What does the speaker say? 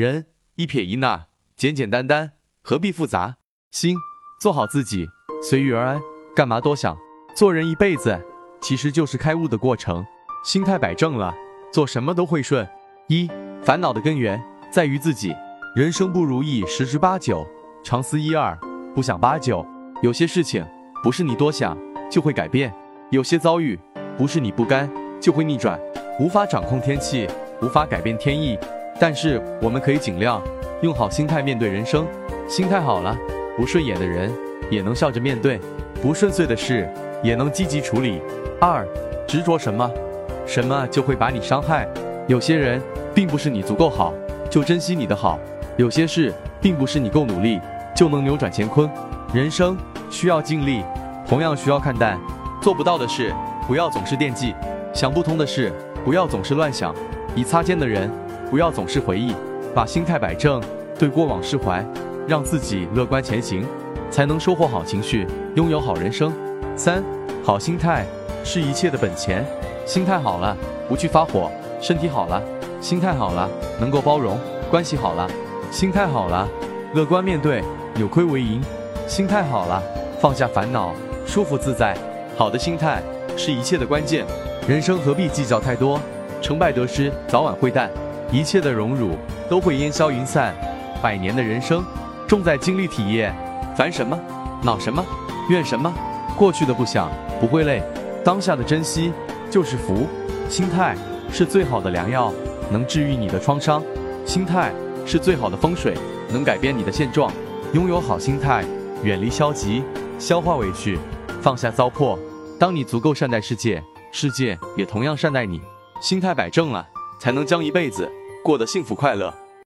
人一撇一捺，简简单单，何必复杂？心做好自己，随遇而安，干嘛多想？做人一辈子，其实就是开悟的过程。心态摆正了，做什么都会顺。一烦恼的根源在于自己，人生不如意十之八九，常思一二，不想八九。有些事情不是你多想就会改变，有些遭遇不是你不甘就会逆转。无法掌控天气，无法改变天意，但是我们可以尽量用好心态面对人生。心态好了，不顺眼的人也能笑着面对，不顺遂的事也能积极处理。二执着什么，什么就会把你伤害。有些人并不是你足够好就珍惜你的好，有些事并不是你够努力就能扭转乾坤。人生需要尽力，同样需要看淡。做不到的事不要总是惦记，想不通的事。不要总是乱想，已擦肩的人不要总是回忆，把心态摆正，对过往释怀，让自己乐观前行，才能收获好情绪，拥有好人生。三，好心态是一切的本钱。心态好了，不去发火；身体好了，心态好了，能够包容；关系好了，心态好了，乐观面对，扭亏为盈；心态好了，放下烦恼，舒服自在。好的心态是一切的关键。人生何必计较太多？成败得失早晚会淡，一切的荣辱都会烟消云散。百年的人生，重在经历体验。烦什么？恼什么？怨什么？过去的不想，不会累。当下的珍惜就是福。心态是最好的良药，能治愈你的创伤。心态是最好的风水，能改变你的现状。拥有好心态，远离消极，消化委屈，放下糟粕。当你足够善待世界。世界也同样善待你，心态摆正了，才能将一辈子过得幸福快乐。